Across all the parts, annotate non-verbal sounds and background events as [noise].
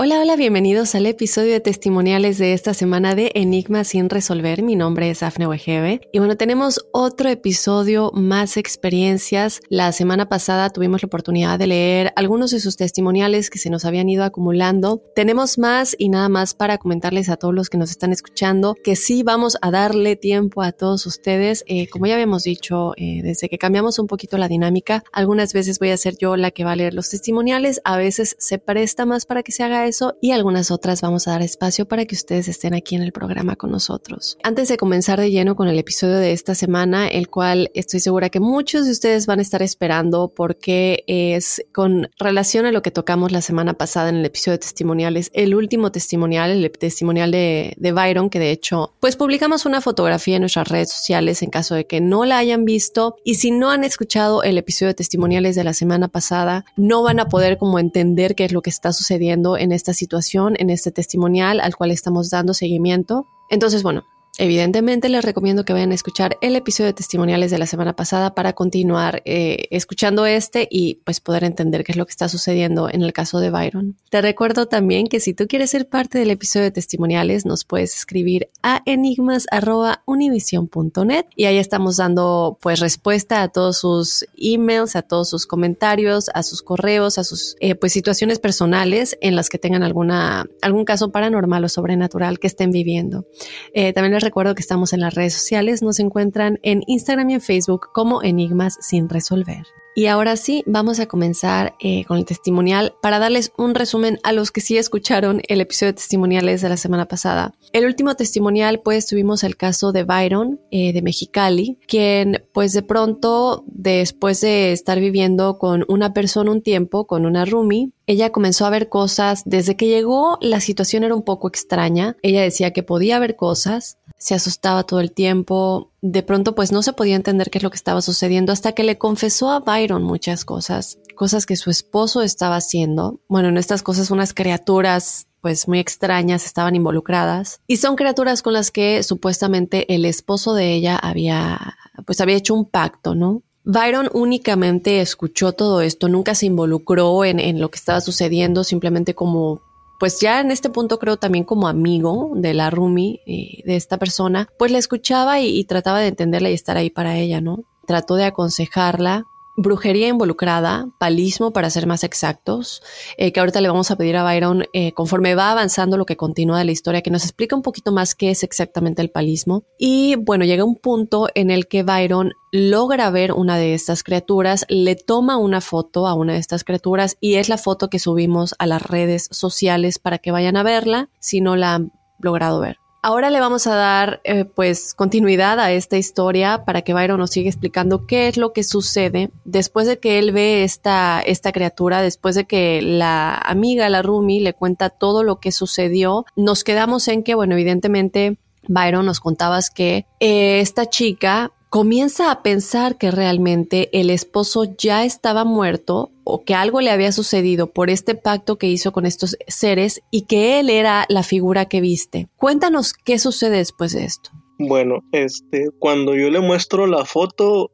Hola, hola, bienvenidos al episodio de testimoniales de esta semana de Enigma sin resolver. Mi nombre es Afne Wegebe y bueno, tenemos otro episodio más experiencias. La semana pasada tuvimos la oportunidad de leer algunos de sus testimoniales que se nos habían ido acumulando. Tenemos más y nada más para comentarles a todos los que nos están escuchando que sí vamos a darle tiempo a todos ustedes. Eh, como ya habíamos dicho, eh, desde que cambiamos un poquito la dinámica, algunas veces voy a ser yo la que va a leer los testimoniales, a veces se presta más para que se haga eso y algunas otras vamos a dar espacio para que ustedes estén aquí en el programa con nosotros. Antes de comenzar de lleno con el episodio de esta semana, el cual estoy segura que muchos de ustedes van a estar esperando porque es con relación a lo que tocamos la semana pasada en el episodio de testimoniales, el último testimonial, el testimonial de, de Byron, que de hecho, pues publicamos una fotografía en nuestras redes sociales en caso de que no la hayan visto y si no han escuchado el episodio de testimoniales de la semana pasada, no van a poder como entender qué es lo que está sucediendo en esta situación, en este testimonial al cual estamos dando seguimiento. Entonces, bueno, Evidentemente les recomiendo que vayan a escuchar el episodio de testimoniales de la semana pasada para continuar eh, escuchando este y pues poder entender qué es lo que está sucediendo en el caso de Byron. Te recuerdo también que si tú quieres ser parte del episodio de testimoniales nos puedes escribir a enigmas.univision.net y ahí estamos dando pues respuesta a todos sus emails, a todos sus comentarios, a sus correos, a sus eh, pues situaciones personales en las que tengan alguna algún caso paranormal o sobrenatural que estén viviendo. Eh, también les recuerdo que estamos en las redes sociales, nos encuentran en Instagram y en Facebook como Enigmas sin resolver. Y ahora sí, vamos a comenzar eh, con el testimonial para darles un resumen a los que sí escucharon el episodio de testimoniales de la semana pasada. El último testimonial, pues tuvimos el caso de Byron eh, de Mexicali, quien pues de pronto, después de estar viviendo con una persona un tiempo, con una roomie, ella comenzó a ver cosas. Desde que llegó, la situación era un poco extraña. Ella decía que podía ver cosas, se asustaba todo el tiempo. De pronto, pues no se podía entender qué es lo que estaba sucediendo hasta que le confesó a Byron muchas cosas, cosas que su esposo estaba haciendo. Bueno, en estas cosas unas criaturas pues muy extrañas estaban involucradas y son criaturas con las que supuestamente el esposo de ella había pues había hecho un pacto, ¿no? Byron únicamente escuchó todo esto, nunca se involucró en, en lo que estaba sucediendo, simplemente como pues ya en este punto creo también como amigo de la Rumi, eh, de esta persona, pues la escuchaba y, y, trataba de entenderla y estar ahí para ella, ¿no? Trató de aconsejarla, brujería involucrada, palismo para ser más exactos, eh, que ahorita le vamos a pedir a Byron, eh, conforme va avanzando lo que continúa de la historia, que nos explica un poquito más qué es exactamente el palismo. Y bueno, llega un punto en el que Byron logra ver una de estas criaturas, le toma una foto a una de estas criaturas y es la foto que subimos a las redes sociales para que vayan a verla si no la han logrado ver. Ahora le vamos a dar eh, pues continuidad a esta historia para que Byron nos siga explicando qué es lo que sucede después de que él ve esta, esta criatura, después de que la amiga, la Rumi, le cuenta todo lo que sucedió. Nos quedamos en que, bueno, evidentemente Byron nos contabas que eh, esta chica comienza a pensar que realmente el esposo ya estaba muerto o que algo le había sucedido por este pacto que hizo con estos seres y que él era la figura que viste. Cuéntanos qué sucede después de esto. Bueno, este, cuando yo le muestro la foto,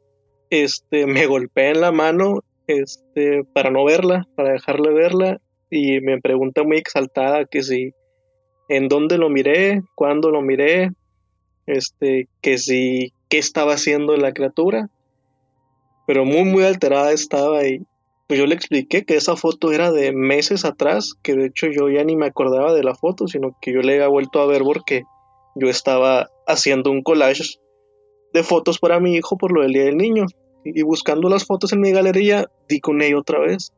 este, me golpea en la mano, este, para no verla, para dejarle verla, y me pregunta muy exaltada que si, en dónde lo miré, cuándo lo miré, este, que si qué estaba haciendo la criatura, pero muy muy alterada estaba y pues yo le expliqué que esa foto era de meses atrás, que de hecho yo ya ni me acordaba de la foto, sino que yo le había vuelto a ver porque yo estaba haciendo un collage de fotos para mi hijo por lo del Día del Niño. Y buscando las fotos en mi galería, di con ella otra vez.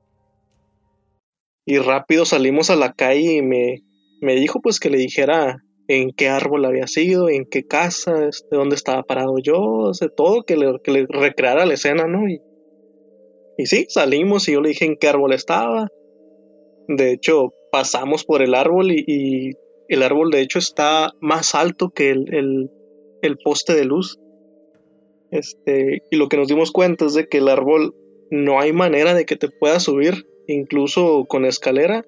Y rápido salimos a la calle y me, me dijo pues que le dijera en qué árbol había sido, en qué casa, este, dónde estaba parado yo, de todo, que le, que le recreara la escena, ¿no? Y, y sí, salimos y yo le dije en qué árbol estaba. De hecho, pasamos por el árbol y, el árbol de hecho está más alto que el, el, poste de luz. Este, y lo que nos dimos cuenta es de que el árbol no hay manera de que te puedas subir, incluso con escalera,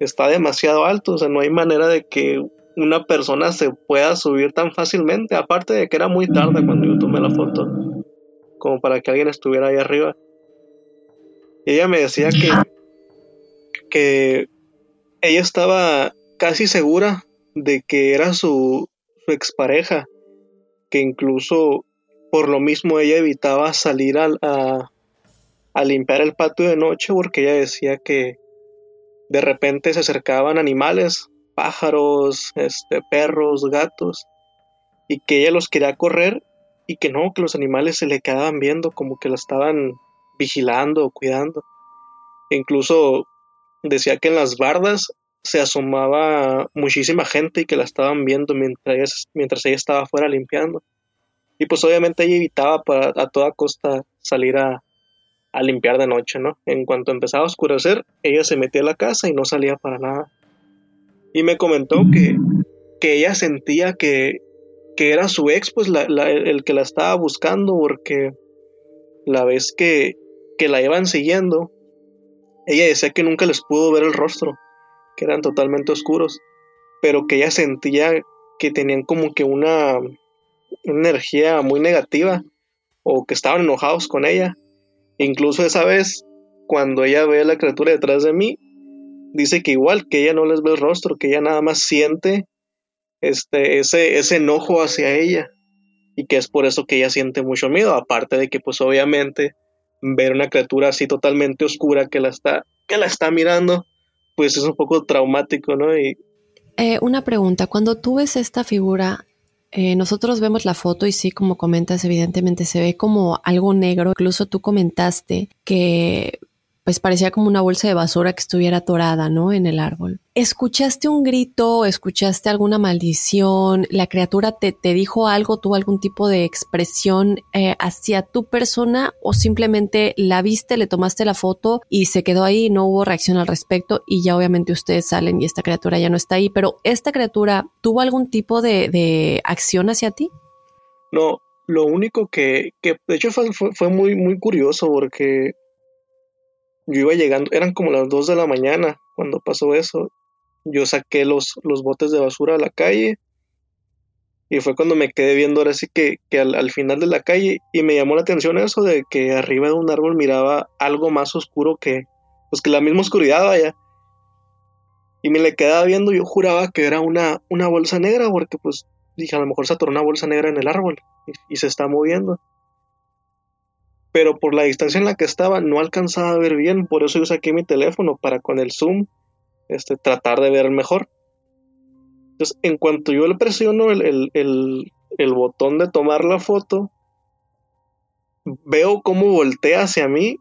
está demasiado alto, o sea, no hay manera de que una persona se pueda subir tan fácilmente, aparte de que era muy tarde cuando yo tomé la foto, como para que alguien estuviera ahí arriba. Ella me decía que, que ella estaba casi segura de que era su, su expareja, que incluso por lo mismo ella evitaba salir a, a limpiar el patio de noche porque ella decía que de repente se acercaban animales pájaros, este, perros, gatos, y que ella los quería correr y que no, que los animales se le quedaban viendo como que la estaban vigilando cuidando. Incluso decía que en las bardas se asomaba muchísima gente y que la estaban viendo mientras ella, estaba afuera limpiando. Y pues obviamente ella evitaba a toda costa salir a, a limpiar de noche, ¿no? En cuanto empezaba a oscurecer, ella se metía a la casa y no salía para nada. Y me comentó que, que ella sentía que, que era su ex, pues el que la estaba buscando, porque la vez que, que la iban siguiendo, ella decía que nunca les pudo ver el rostro, que eran totalmente oscuros, pero que ella sentía que tenían como que una, energía muy negativa o que estaban enojados con ella. Incluso esa vez, cuando ella ve a la criatura detrás de mí, dice que igual, que ella no les ve el rostro, que ella nada más siente este, ese, ese enojo hacia ella y que es por eso que ella siente mucho miedo, aparte de que pues obviamente ver una criatura así totalmente oscura que la está, que la está mirando, pues es un poco traumático, ¿no? Y, eh, una pregunta, cuando tú ves esta figura, eh, nosotros vemos la foto y sí, como comentas, evidentemente se ve como algo negro. Incluso tú comentaste que pues parecía como una bolsa de basura que estuviera atorada, ¿no? En el árbol. ¿Escuchaste un grito? ¿Escuchaste alguna maldición? ¿La criatura te, te dijo algo? ¿Tuvo algún tipo de expresión eh, hacia tu persona? ¿O simplemente la viste, le tomaste la foto y se quedó ahí, no hubo reacción al respecto y ya obviamente ustedes salen y esta criatura ya no está ahí? Pero ¿esta criatura tuvo algún tipo de, de acción hacia ti? No, lo único que, que de hecho fue, fue, muy, muy curioso porque yo iba llegando, eran como las 2 de la mañana cuando pasó eso. Yo saqué los, los botes de basura a la calle y fue cuando me quedé viendo ahora sí que, que al, final de la calle y me llamó la atención eso de que arriba de un árbol miraba algo más oscuro que, pues que la misma oscuridad vaya. Y me le quedaba viendo, yo juraba que era una, una bolsa negra porque pues dije a lo mejor se atoró una bolsa negra en el árbol y se está moviendo pero por la distancia en la que estaba no alcanzaba a ver bien, por eso yo saqué mi teléfono para con el zoom este, tratar de ver mejor. Entonces, en cuanto yo le presiono el, botón de tomar la foto, veo cómo voltea hacia mí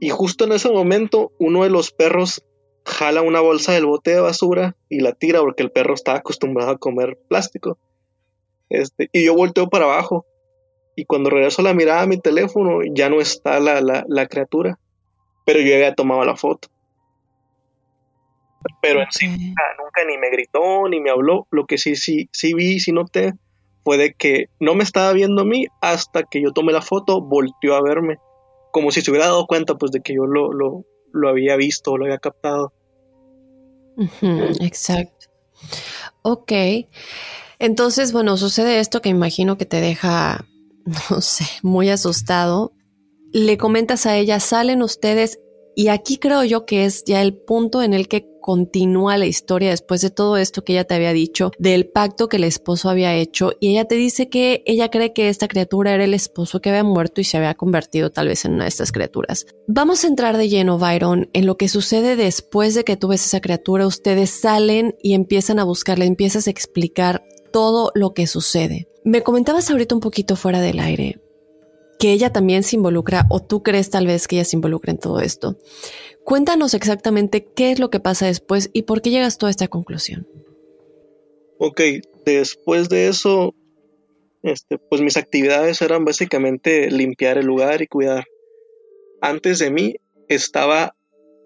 y justo en ese momento uno de los perros jala una bolsa del bote de basura y la tira porque el perro está acostumbrado a comer plástico. Este, y yo volteo para abajo y cuando regreso la mirada a mi teléfono ya no está la, la, criatura, pero yo había tomado la foto. Pero en sí nunca, ni me gritó ni me habló. Lo que sí, sí, sí vi, sí noté fue de que no me estaba viendo a mí hasta que yo tomé la foto, volteó a verme. Como si se hubiera dado cuenta pues de que yo lo, lo, lo había visto lo había captado. exacto. Ok. Entonces, bueno, sucede esto que imagino que te deja [laughs] no sé, muy asustado, le comentas a ella, salen ustedes y aquí creo yo que es ya el punto en el que continúa la historia después de todo esto que ella te había dicho, del pacto que el esposo había hecho, y ella te dice que ella cree que esta criatura era el esposo que había muerto y se había convertido tal vez en una de estas criaturas. Vamos a entrar de lleno, Byron, en lo que sucede después de que tú ves esa criatura, ustedes salen y empiezan a buscarla, empiezas a explicar todo lo que sucede. Me comentabas ahorita un poquito fuera del aire que ella también se involucra o tú crees tal vez que ella se involucra en todo esto. Cuéntanos exactamente qué es lo que pasa después y por qué llegas tú a esta conclusión. Ok, después de eso, este, pues mis actividades eran básicamente limpiar el lugar y cuidar. Antes de mí estaba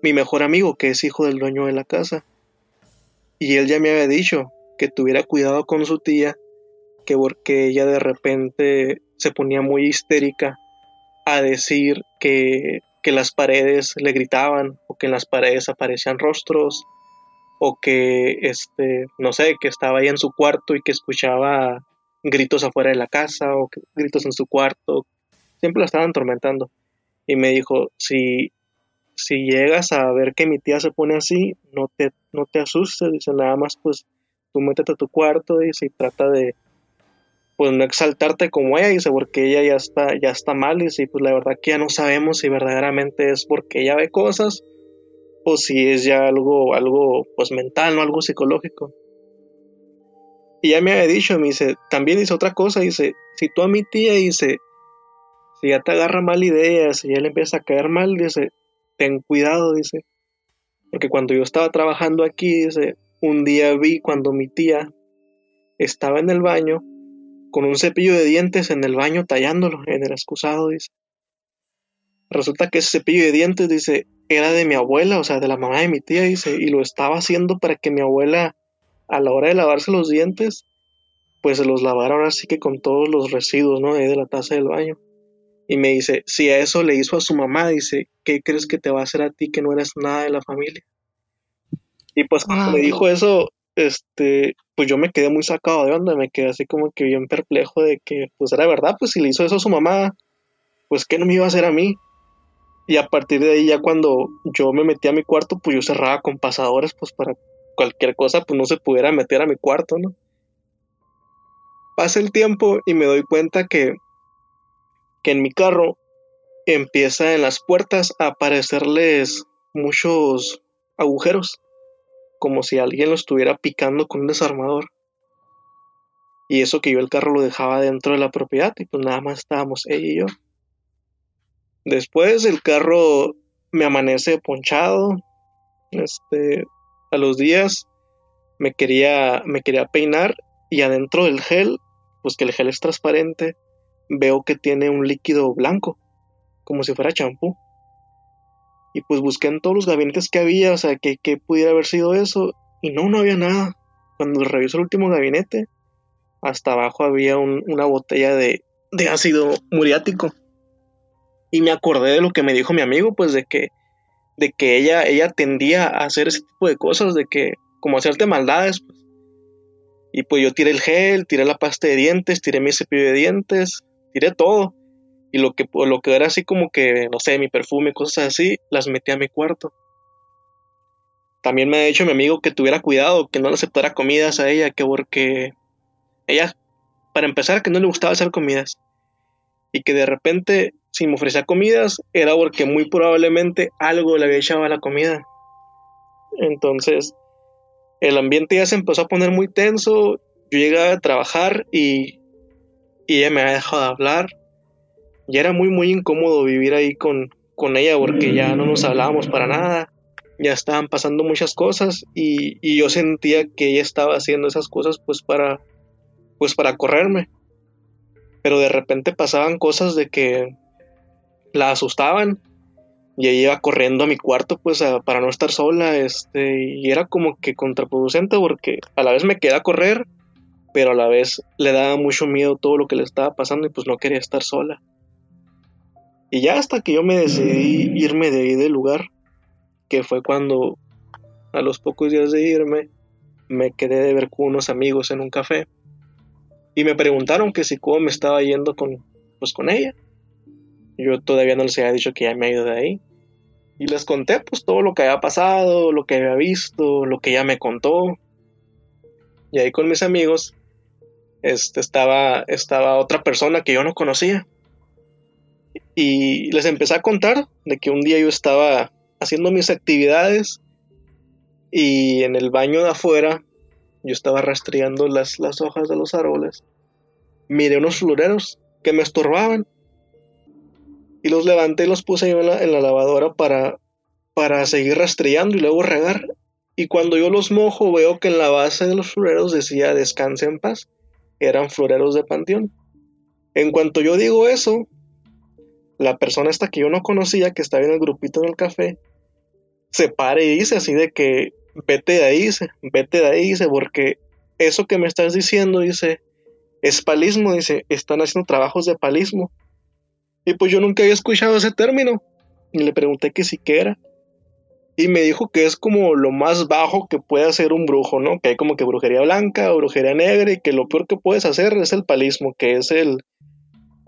mi mejor amigo, que es hijo del dueño de la casa. Y él ya me había dicho que tuviera cuidado con su tía, que porque ella de repente se ponía muy histérica a decir que, que las paredes le gritaban o que en las paredes aparecían rostros o que este no sé que estaba ahí en su cuarto y que escuchaba gritos afuera de la casa o gritos en su cuarto. Siempre la estaban atormentando. Y me dijo si si llegas a ver que mi tía se pone así no te no te asustes dice nada más pues tú métete a tu cuarto dice, y trata de pues no exaltarte como ella, dice, porque ella ya está, ya está mal, dice, pues la verdad que ya no sabemos si verdaderamente es porque ella ve cosas o si es ya algo, algo pues mental, no algo psicológico. Y ya me había dicho, me dice, también dice otra cosa, dice, si tú a mi tía, dice, si ya te agarra mal ideas, si ya le empieza a caer mal, dice, ten cuidado, dice. Porque cuando yo estaba trabajando aquí, dice, un día vi cuando mi tía estaba en el baño con un cepillo de dientes en el baño tallándolo en el excusado, dice. Resulta que ese cepillo de dientes, dice, era de mi abuela, o sea, de la mamá de mi tía, dice, y lo estaba haciendo para que mi abuela, a la hora de lavarse los dientes, pues se los lavara ahora sí que con todos los residuos, ¿no? De la taza del baño. Y me dice, si a eso le hizo a su mamá, dice, ¿qué crees que te va a hacer a ti que no eres nada de la familia? Y pues cuando me dijo eso, este, pues yo me quedé muy sacado de onda, me quedé así como que bien perplejo de que, pues era verdad, pues si le hizo eso a su mamá, pues qué no me iba a hacer a mí. Y a partir de ahí ya cuando yo me metí a mi cuarto, pues yo cerraba con pasadores, pues para cualquier cosa, pues no se pudiera meter a mi cuarto, ¿no? Pasa el tiempo y me doy cuenta que, que en mi carro empieza en las puertas a aparecerles muchos agujeros como si alguien lo estuviera picando con un desarmador. Y eso que yo el carro lo dejaba dentro de la propiedad y pues nada más estábamos ella y yo. Después el carro me amanece ponchado. Este, a los días me quería, me quería peinar y adentro del gel, pues que el gel es transparente, veo que tiene un líquido blanco, como si fuera champú. Y pues busqué en todos los gabinetes que había, o sea, que, pudiera haber sido eso. Y no, no había nada. Cuando reviso el último gabinete, hasta abajo había una botella de, de ácido muriático. Y me acordé de lo que me dijo mi amigo, pues de que, de que ella, ella tendía a hacer ese tipo de cosas, de que, como hacerte maldades. Pues. Y pues yo tiré el gel, tiré la pasta de dientes, tiré mi cepillo de dientes, tiré todo y lo que, lo que era así como que, no sé, mi perfume, cosas así, las metí a mi cuarto. También me ha dicho mi amigo que tuviera cuidado, que no le aceptara comidas a ella, que porque ella, para empezar, que no le gustaba hacer comidas. Y que de repente, si me ofrecía comidas, era porque muy probablemente algo le había echado a la comida. Entonces, el ambiente ya se empezó a poner muy tenso. Yo llegaba a trabajar y, y ella me había dejado de hablar ya era muy, muy incómodo vivir ahí con, con ella porque ya no nos hablábamos para nada. Ya estaban pasando muchas cosas y, y, yo sentía que ella estaba haciendo esas cosas pues para, pues para correrme. Pero de repente pasaban cosas de que la asustaban y ella iba corriendo a mi cuarto pues para no estar sola este y era como que contraproducente porque a la vez me quedaba a correr pero a la vez le daba mucho miedo todo lo que le estaba pasando y pues no quería estar sola y ya hasta que yo me decidí irme de ahí del lugar, que fue cuando a los pocos días de irme me quedé de ver con unos amigos en un café y me preguntaron que si cómo me estaba yendo con pues con ella. Yo todavía no les había dicho que ya me había ido de ahí. Y les conté pues todo lo que había pasado, lo que había visto, lo que ella me contó. Y ahí con mis amigos este, estaba, estaba otra persona que yo no conocía y les empecé a contar de que un día yo estaba haciendo mis actividades y en el baño de afuera yo estaba rastreando las, las hojas de los árboles. Miré unos floreros que me estorbaban Y los levanté y los puse en la, en la lavadora para, para seguir rastreando y luego regar. Y cuando yo los mojo veo que en la base de los floreros decía descanse en paz. Eran floreros de panteón. En cuanto yo digo eso, la persona esta que yo no conocía, que estaba en el grupito en el café, se para y dice así de que vete de ahí, dice, vete de ahí, dice, porque eso que me estás diciendo, dice, es palismo, dice, están haciendo trabajos de palismo. Y pues yo nunca había escuchado ese término. Y le pregunté que que era. Y me dijo que es como lo más bajo que puede hacer un brujo, ¿no? Que hay como que brujería blanca o brujería negra y que lo peor que puedes hacer es el palismo, que es el...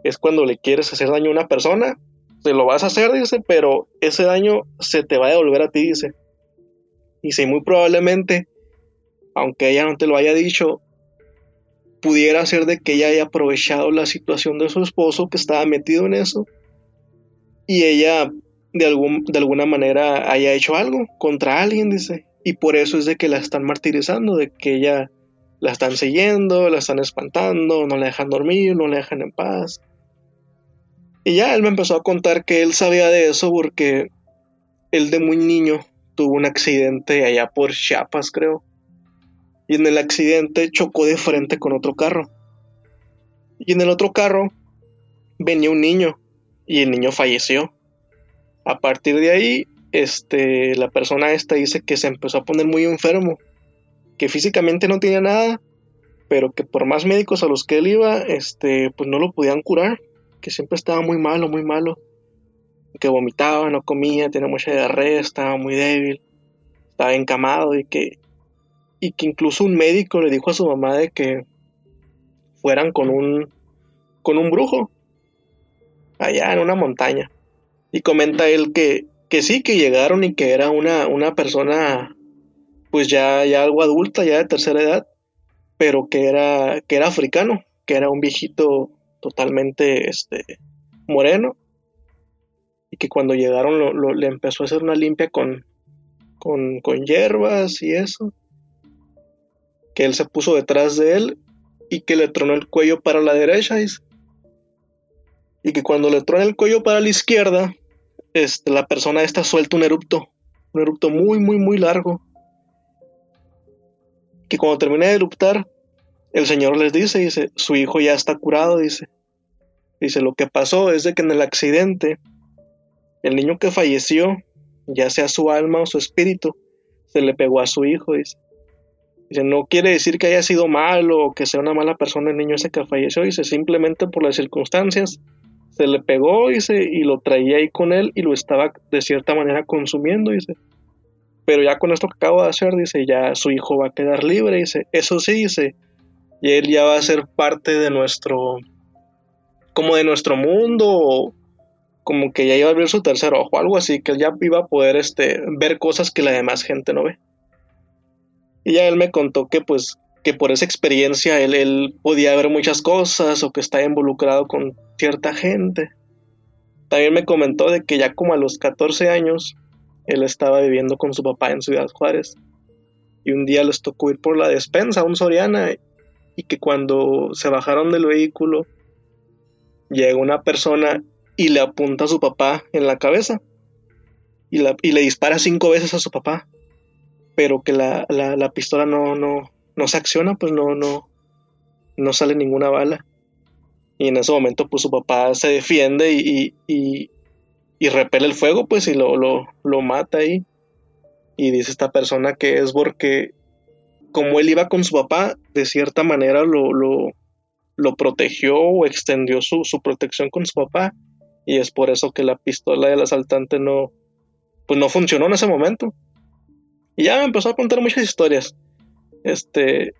Es cuando le quieres hacer daño a una persona, se lo vas a hacer, dice, pero ese daño se te va a devolver a ti, dice. Y si muy probablemente, aunque ella no te lo haya dicho, pudiera ser de que ella haya aprovechado la situación de su esposo que estaba metido en eso y ella de, algún, de alguna manera haya hecho algo contra alguien, dice. Y por eso es de que la están martirizando, de que ella la están siguiendo, la están espantando, no la dejan dormir, no la dejan en paz. Y ya él me empezó a contar que él sabía de eso porque él de muy niño tuvo un accidente allá por Chiapas, creo y en el accidente chocó de frente con otro carro. Y en el otro carro venía un niño y el niño falleció. A partir de ahí, este, la persona esta dice que se empezó a poner muy enfermo, que físicamente no tenía nada, pero que por más médicos a los que él iba, este, pues no lo podían curar, que siempre estaba muy malo, muy malo, que vomitaba, no comía, tenía mucha diarrea, estaba muy débil, estaba encamado y que y que incluso un médico le dijo a su mamá de que fueran con un con un brujo allá en una montaña. Y comenta él que, que sí que llegaron y que era una, una persona pues ya, ya algo adulta ya de tercera edad pero que era que era africano que era un viejito totalmente este moreno y que cuando llegaron le empezó a hacer una limpia con, con, con hierbas y eso que él se puso detrás de él y que le tronó el cuello para la derecha. Y que cuando le tronó el cuello para la izquierda, este, la persona esta suelta un erupto, un erupto muy, muy, muy largo. Que cuando termina de eruptar, el Señor les dice, dice, su hijo ya está curado, dice. Dice, lo que pasó es de que en el accidente, el niño que falleció, ya sea su alma o su espíritu, se le pegó a su hijo, dice. Dice, no quiere decir que haya sido malo o que sea una mala persona el niño ese que falleció, dice, simplemente por las circunstancias se le pegó, dice, y lo traía ahí con él y lo estaba de cierta manera consumiendo, dice. Pero ya con esto que acabo de hacer, dice, ya su hijo va a quedar libre, dice, eso sí, dice, y él ya va a ser parte de nuestro, como de nuestro mundo, como que ya iba a abrir su tercer ojo, algo así, que ya iba a poder este, ver cosas que la demás gente no ve. Y ya él me contó que pues que por esa experiencia él, él podía ver muchas cosas o que estaba involucrado con cierta gente. También me comentó de que ya como a los 14 años él estaba viviendo con su papá en Ciudad Juárez y un día les tocó ir por la despensa a un Soriana y que cuando se bajaron del vehículo llega una persona y le apunta a su papá en la cabeza y, le dispara cinco veces a su papá pero que la, la, pistola no, no, no se acciona, pues no, no, no sale ninguna bala. Y en ese momento, pues su papá se defiende y, y, y, repele el fuego, pues, y lo, lo, lo, mata ahí. Y dice esta persona que es porque, como él iba con su papá, de cierta manera lo, lo, protegió o extendió su, su, protección con su papá. Y es por eso que la pistola del asaltante no, pues no funcionó en ese momento. Y ya me empezó a contar muchas historias. Este,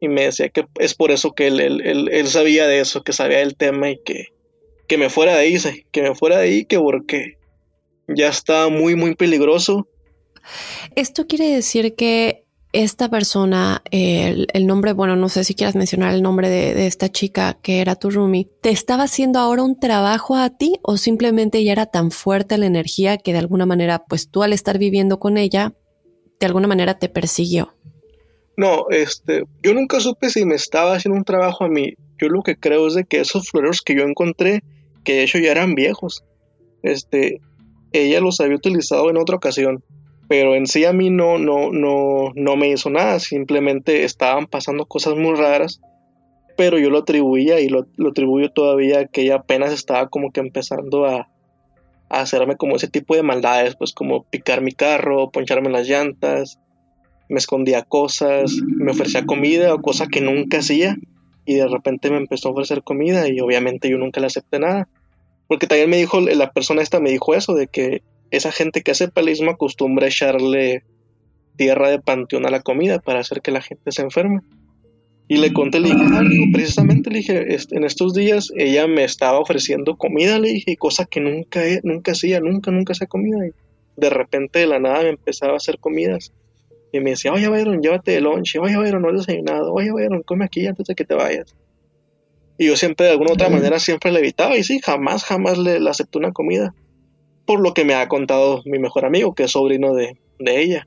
y me decía que es por eso que él, él, sabía de eso, que sabía del tema y que, que me fuera de ahí, que me fuera de ahí, que porque ya está muy, muy peligroso. Esto quiere decir que esta persona, el, nombre, bueno, no sé si quieras mencionar el nombre de, esta chica que era tu roomie, ¿te estaba haciendo ahora un trabajo a ti o simplemente ya era tan fuerte la energía que de alguna manera, pues tú al estar viviendo con ella, de alguna manera te persiguió. No, este, yo nunca supe si me estaba haciendo un trabajo a mí. Yo lo que creo es de que esos floreros que yo encontré, que de hecho ya eran viejos, este, ella los había utilizado en otra ocasión, pero en sí a mí no, no, no, no me hizo nada, simplemente estaban pasando cosas muy raras, pero yo lo atribuía y lo, lo atribuyo todavía que ella apenas estaba como que empezando a, a hacerme como ese tipo de maldades, pues como picar mi carro, poncharme las llantas, me escondía cosas, me ofrecía comida o cosa que nunca hacía y de repente me empezó a ofrecer comida y obviamente yo nunca le acepté nada. Porque también me dijo, la persona esta me dijo eso, de que esa gente que hace palismo acostumbra a echarle tierra de panteón a la comida para hacer que la gente se enferme. Y le conté, le dije, ah, precisamente le dije, en estos días ella me estaba ofreciendo comida, le dije, cosa que nunca, nunca hacía, nunca, nunca hacía comida. Y de repente de la nada me empezaba a hacer comidas. Y me decía, oye, Byron, llévate de lunch, oye, Byron, no has desayunado, oye, Byron, come aquí antes de que te vayas. Y yo siempre, de alguna otra manera, siempre le evitaba. Y sí, jamás, jamás le, le acepté una comida. Por lo que me ha contado mi mejor amigo, que es sobrino de, de ella.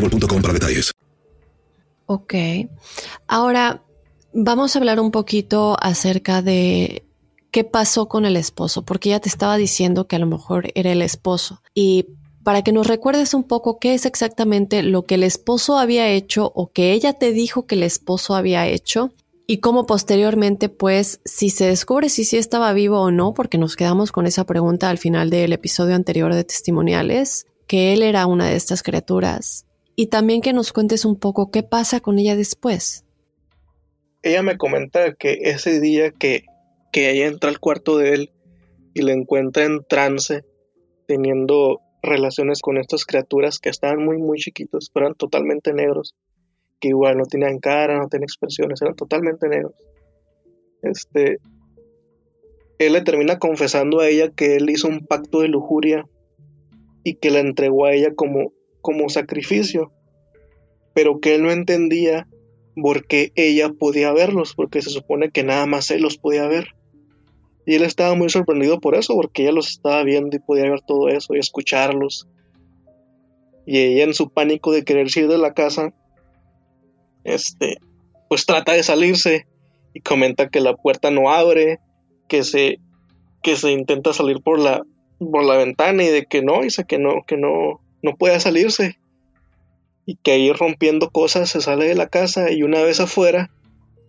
para detalles. Ok. Ahora vamos a hablar un poquito acerca de qué pasó con el esposo, porque ya te estaba diciendo que a lo mejor era el esposo. Y para que nos recuerdes un poco qué es exactamente lo que el esposo había hecho o que ella te dijo que el esposo había hecho y cómo posteriormente, pues, si se descubre si sí estaba vivo o no, porque nos quedamos con esa pregunta al final del episodio anterior de testimoniales, que él era una de estas criaturas y también que nos cuentes un poco qué pasa con ella después. Ella me comenta que ese día que, que ella entra al cuarto de él y le encuentra en trance, teniendo relaciones con estas criaturas que estaban muy, muy chiquitos, eran totalmente negros, que igual no tenían cara, no tenían expresiones, eran totalmente negros. Este, él le termina confesando a ella que él hizo un pacto de lujuria y que la entregó a ella como como sacrificio, pero que él no entendía por qué ella podía verlos, porque se supone que nada más él los podía ver. Y él estaba muy sorprendido por eso, porque ella los estaba viendo y podía ver todo eso y escucharlos. Y ella en su pánico de querer salir de la casa, este, pues trata de salirse y comenta que la puerta no abre, que se, que se intenta salir por la, por la ventana y de que no, dice que no, que no, no puede salirse. Y que ahí rompiendo cosas se sale de la casa y una vez afuera,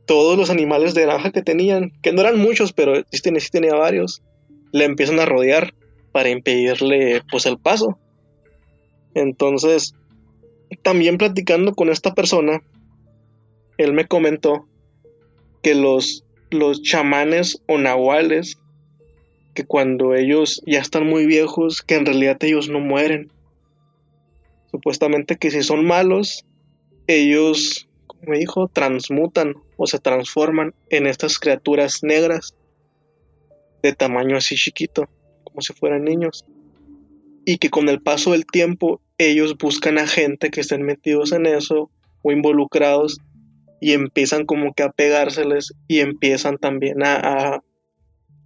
todos los animales de granja que tenían, que no eran muchos, pero sí tenía, tenía varios, le empiezan a rodear para impedirle pues el paso. Entonces, también platicando con esta persona, él me comentó que los, los chamanes o nahuales, que cuando ellos ya están muy viejos, que en realidad ellos no mueren, Supuestamente que si son malos, ellos, como dijo, transmutan o se transforman en estas criaturas negras de tamaño así chiquito, como si fueran niños. Y que con el paso del tiempo ellos buscan a gente que estén metidos en eso o involucrados y empiezan como que a pegárseles y empiezan también a, a,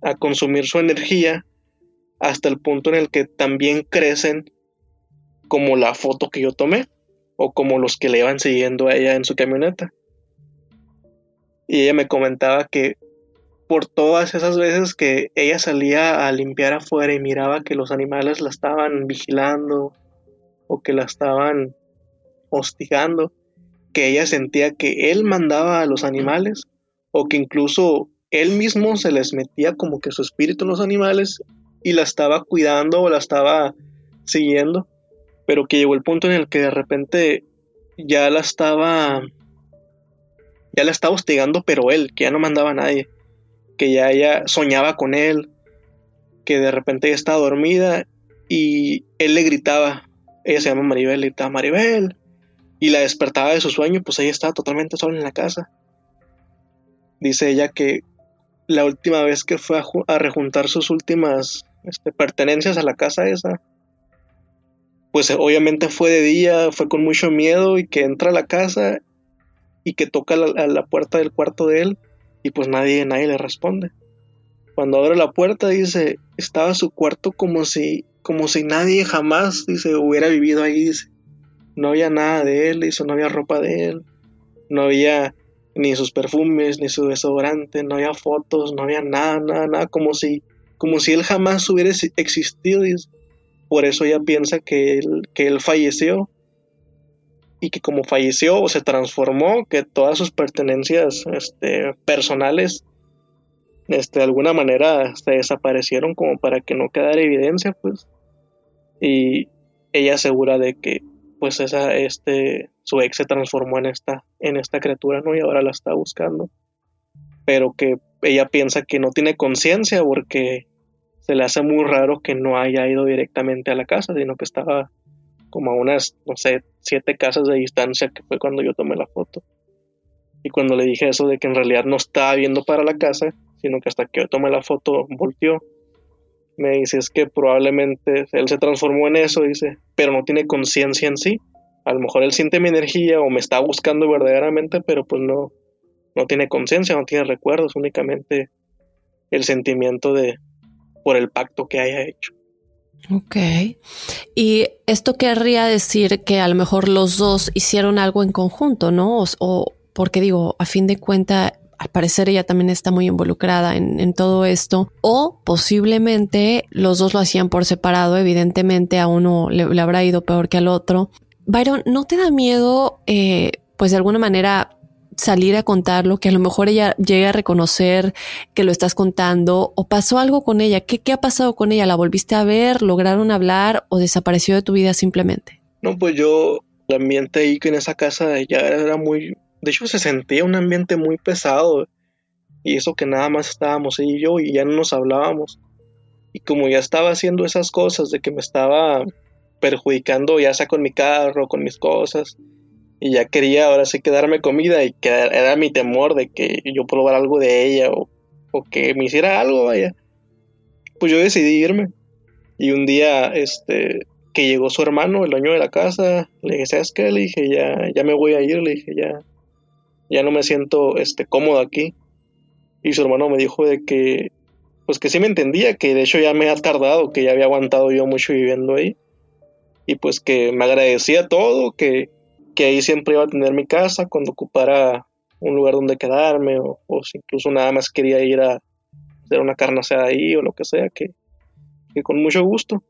a consumir su energía hasta el punto en el que también crecen como la foto que yo tomé o como los que le iban siguiendo a ella en su camioneta. Y ella me comentaba que por todas esas veces que ella salía a limpiar afuera y miraba que los animales la estaban vigilando o que la estaban hostigando, que ella sentía que él mandaba a los animales o que incluso él mismo se les metía como que su espíritu en los animales y la estaba cuidando o la estaba siguiendo pero que llegó el punto en el que de repente ya la estaba ya la estaba hostigando pero él que ya no mandaba a nadie que ya ella soñaba con él que de repente ella estaba dormida y él le gritaba ella se llama Maribel le gritaba Maribel y la despertaba de su sueño pues ella estaba totalmente sola en la casa dice ella que la última vez que fue a, a rejuntar sus últimas este, pertenencias a la casa esa. Pues obviamente fue de día, fue con mucho miedo y que entra a la casa y que toca la, a la puerta del cuarto de él y pues nadie, nadie le responde. Cuando abre la puerta dice, estaba su cuarto como si, como si nadie jamás, dice, hubiera vivido ahí, dice. No había nada de él, dice, no había ropa de él, no había ni sus perfumes, ni su desodorante, no había fotos, no había nada, nada, nada, como si, como si él jamás hubiera existido, dice. Por eso ella piensa que él, que él falleció y que como falleció o se transformó, que todas sus pertenencias este, personales este, de alguna manera se desaparecieron como para que no quedara evidencia, pues. Y ella asegura de que pues esa, este, su ex se transformó en esta, en esta criatura, ¿no? Y ahora la está buscando. Pero que ella piensa que no tiene conciencia porque se le hace muy raro que no haya ido directamente a la casa, sino que estaba como a unas, no sé, siete casas de distancia, que fue cuando yo tomé la foto. Y cuando le dije eso de que en realidad no estaba viendo para la casa, sino que hasta que yo tomé la foto volteó, me dice es que probablemente él se transformó en eso, dice, pero no tiene conciencia en sí. A lo mejor él siente mi energía o me está buscando verdaderamente, pero pues no, no tiene conciencia, no tiene recuerdos, únicamente el sentimiento de por el pacto que haya hecho. Ok. Y esto querría decir que a lo mejor los dos hicieron algo en conjunto, ¿no? O, porque digo, a fin de cuenta, al parecer ella también está muy involucrada en, todo esto. O posiblemente los dos lo hacían por separado. Evidentemente a uno le, habrá ido peor que al otro. Byron, ¿no te da miedo, eh, pues de alguna manera salir a contarlo, que a lo mejor ella llegue a reconocer que lo estás contando o pasó algo con ella. ¿Qué, ¿Qué ha pasado con ella? ¿La volviste a ver? ¿Lograron hablar o desapareció de tu vida simplemente? No, pues yo, el ambiente ahí en esa casa ya era muy, de hecho se sentía un ambiente muy pesado y eso que nada más estábamos ella y yo y ya no nos hablábamos. Y como ya estaba haciendo esas cosas de que me estaba perjudicando ya sea con mi carro, con mis cosas, y ya quería ahora sí quedarme comida y que era mi temor de que yo probara algo de ella o, que me hiciera algo, vaya. Pues yo decidí irme. Y un día, este, que llegó su hermano, el dueño de la casa, le dije, ¿sabes qué? Le dije, ya, ya me voy a ir, le dije, ya, ya no me siento, este, cómodo aquí. Y su hermano me dijo de que, pues que sí me entendía, que de hecho ya me ha tardado, que ya había aguantado yo mucho viviendo ahí. Y pues que me agradecía todo, que, que ahí siempre iba a tener mi casa cuando ocupara un lugar donde quedarme o, si incluso nada más quería ir a hacer una carne ahí o lo que sea, que, con mucho gusto.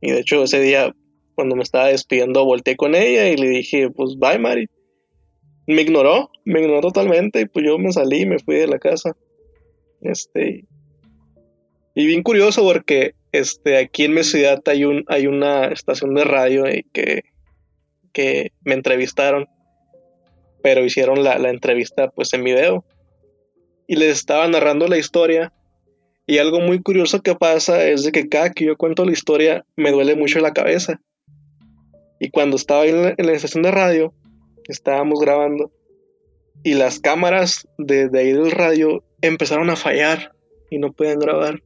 Y de hecho ese día cuando me estaba despidiendo volteé con ella y le dije, pues bye Mari. Me ignoró, me ignoró totalmente y pues yo me salí, me fui de la casa. Este, y bien curioso porque este, aquí en mi ciudad hay, un, hay una estación de radio y que que me entrevistaron, pero hicieron la, entrevista pues en video y les estaba narrando la historia y algo muy curioso que pasa es de que cada que yo cuento la historia me duele mucho la cabeza. Y cuando estaba en la, en la estación de radio, estábamos grabando y las cámaras de, de, ahí del radio empezaron a fallar y no podían grabar.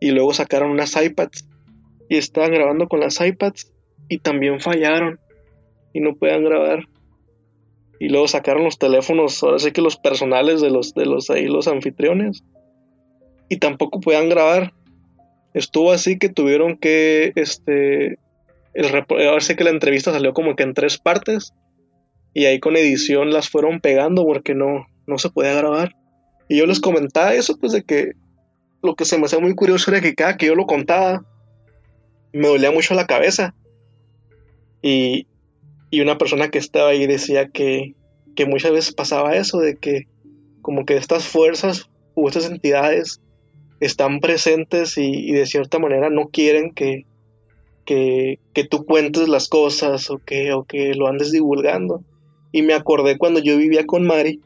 Y luego sacaron unas iPads y estaban grabando con las iPads y también fallaron y no podían grabar. Y luego sacaron los teléfonos, ahora sí que los personales de los de los ahí los anfitriones y tampoco podían grabar. Estuvo así que tuvieron que este el ahora sí que la entrevista salió como que en tres partes y ahí con edición las fueron pegando porque no no se podía grabar. Y yo les comentaba eso pues de que lo que se me hacía muy curioso era que cada que yo lo contaba me dolía mucho la cabeza y, una persona que estaba ahí decía que, muchas veces pasaba eso, de que como que estas fuerzas u estas entidades están presentes y, de cierta manera no quieren que, que, tú cuentes las cosas o que, o que lo andes divulgando. Y me acordé cuando yo vivía con Mari,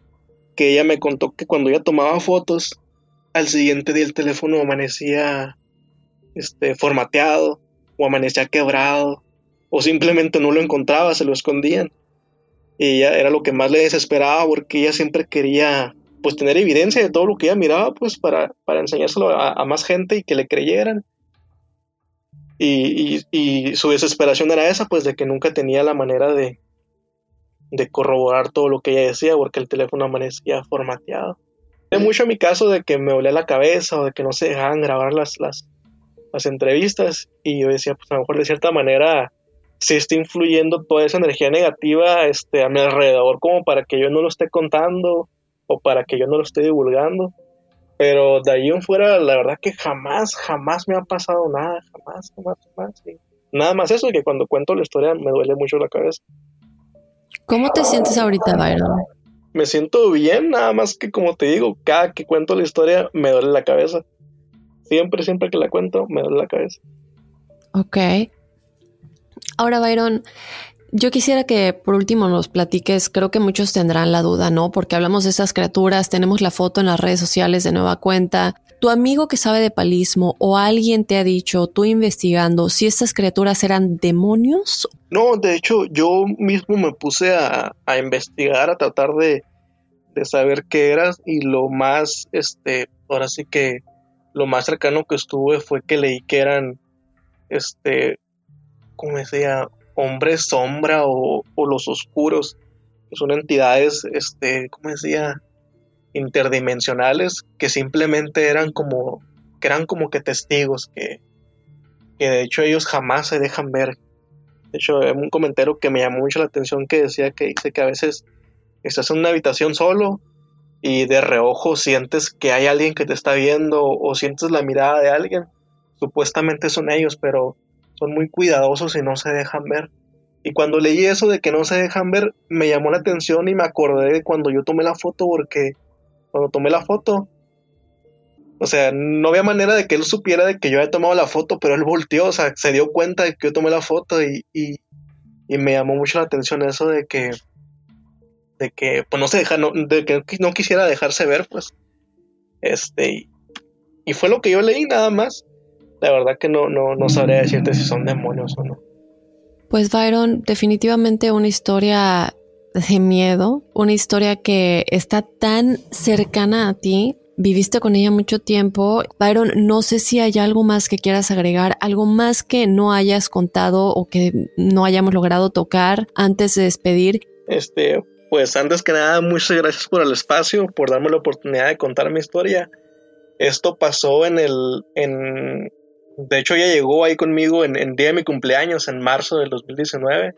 que ella me contó que cuando ella tomaba fotos, al siguiente día el teléfono amanecía este, formateado o amanecía quebrado o simplemente no lo encontraba, se lo escondían. Y ella era lo que más le desesperaba porque ella siempre quería pues tener evidencia de todo lo que ella miraba, pues para, para enseñárselo a, más gente y que le creyeran. Y, y, su desesperación era esa, pues de que nunca tenía la manera de, de corroborar todo lo que ella decía, porque el teléfono amanecía formateado. De mucho mi caso de que me dolía la cabeza o de que no se dejaban grabar las, las, las entrevistas y yo decía, pues a lo mejor de cierta manera se está influyendo toda esa energía negativa este, a mi alrededor como para que yo no lo esté contando o para que yo no lo esté divulgando. Pero de ahí en fuera, la verdad que jamás, jamás me ha pasado nada, jamás, jamás, jamás. Nada más eso, que cuando cuento la historia me duele mucho la cabeza. ¿Cómo te sientes ahorita, Byron? Me siento bien, nada más que como te digo, cada que cuento la historia me duele la cabeza. Siempre, siempre que la cuento, me duele la cabeza. Ok. Ahora, Byron, yo quisiera que por último nos platiques, creo que muchos tendrán la duda, ¿no? Porque hablamos de esas criaturas, tenemos la foto en las redes sociales de nueva cuenta. ¿Tu amigo que sabe de palismo o alguien te ha dicho, tú investigando, si estas criaturas eran demonios? No, de hecho yo mismo me puse a, investigar, a tratar de, de saber qué eran y lo más, este, ahora sí que lo más cercano que estuve fue que leí que eran, este, como decía, hombres sombra o, los oscuros, que son entidades, este, ¿cómo decía? interdimensionales que simplemente eran como que eran como que testigos que, que de hecho ellos jamás se dejan ver de hecho un comentario que me llamó mucho la atención que decía que dice que a veces estás en una habitación solo y de reojo sientes que hay alguien que te está viendo o sientes la mirada de alguien supuestamente son ellos pero son muy cuidadosos y no se dejan ver. Y cuando leí eso de que no se dejan ver, me llamó la atención y me acordé de cuando yo tomé la foto porque cuando tomé la foto, o sea, no había manera de que él supiera de que yo había tomado la foto, pero él volteó, o sea, se dio cuenta de que yo tomé la foto y, y, me llamó mucho la atención eso de que, de que, pues no se deja, no, de que no quisiera dejarse ver, pues, este, y, y fue lo que yo leí nada más la verdad que no, no, no sabría decirte si son demonios o no. Pues Byron, definitivamente una historia de miedo, una historia que está tan cercana a ti, viviste con ella mucho tiempo. Byron, no sé si hay algo más que quieras agregar, algo más que no hayas contado o que no hayamos logrado tocar antes de despedir. Este, pues antes que nada, muchas gracias por el espacio, por darme la oportunidad de contar mi historia. Esto pasó en el, en, de hecho, ella llegó ahí conmigo en, el día de mi cumpleaños, en marzo del 2019,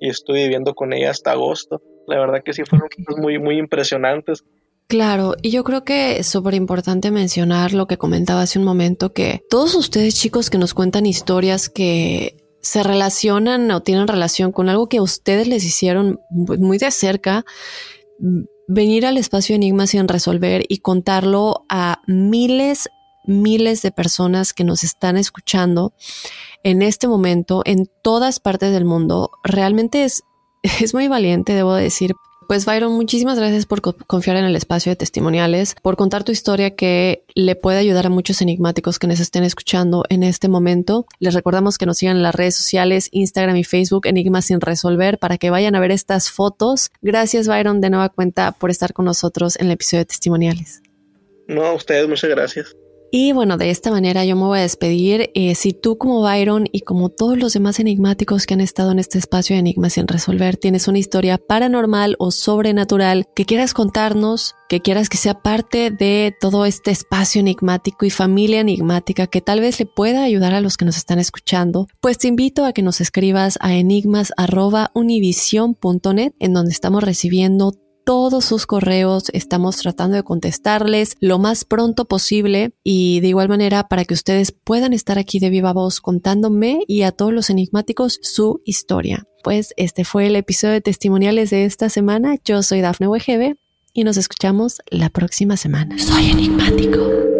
y estuve viviendo con ella hasta agosto. La verdad que sí fueron muy, muy impresionantes. Claro, y yo creo que es súper importante mencionar lo que comentaba hace un momento, que todos ustedes chicos que nos cuentan historias que se relacionan o tienen relación con algo que a ustedes les hicieron muy de cerca, venir al espacio Enigmas sin resolver y contarlo a miles miles de personas que nos están escuchando en este momento en todas partes del mundo. Realmente es, [laughs] es muy valiente, debo decir. Pues Byron, muchísimas gracias por confiar en el espacio de testimoniales, por contar tu historia que le puede ayudar a muchos enigmáticos que nos estén escuchando en este momento. Les recordamos que nos sigan en las redes sociales, Instagram y Facebook, Enigmas sin resolver, para que vayan a ver estas fotos. Gracias Byron de nueva cuenta por estar con nosotros en el episodio de testimoniales. No, a ustedes, muchas gracias. Y bueno, de esta manera yo me voy a despedir. Eh, si tú como Byron y como todos los demás enigmáticos que han estado en este espacio de Enigmas sin resolver, tienes una historia paranormal o sobrenatural que quieras contarnos, que quieras que sea parte de todo este espacio enigmático y familia enigmática que tal vez le pueda ayudar a los que nos están escuchando, pues te invito a que nos escribas a enigmas.univision.net en donde estamos recibiendo todos sus correos, estamos tratando de contestarles lo más pronto posible y de igual manera para que ustedes puedan estar aquí de viva voz contándome y a todos los enigmáticos su historia. Pues este fue el episodio de testimoniales de esta semana. Yo soy Dafne Wegebe y nos escuchamos la próxima semana. Soy enigmático.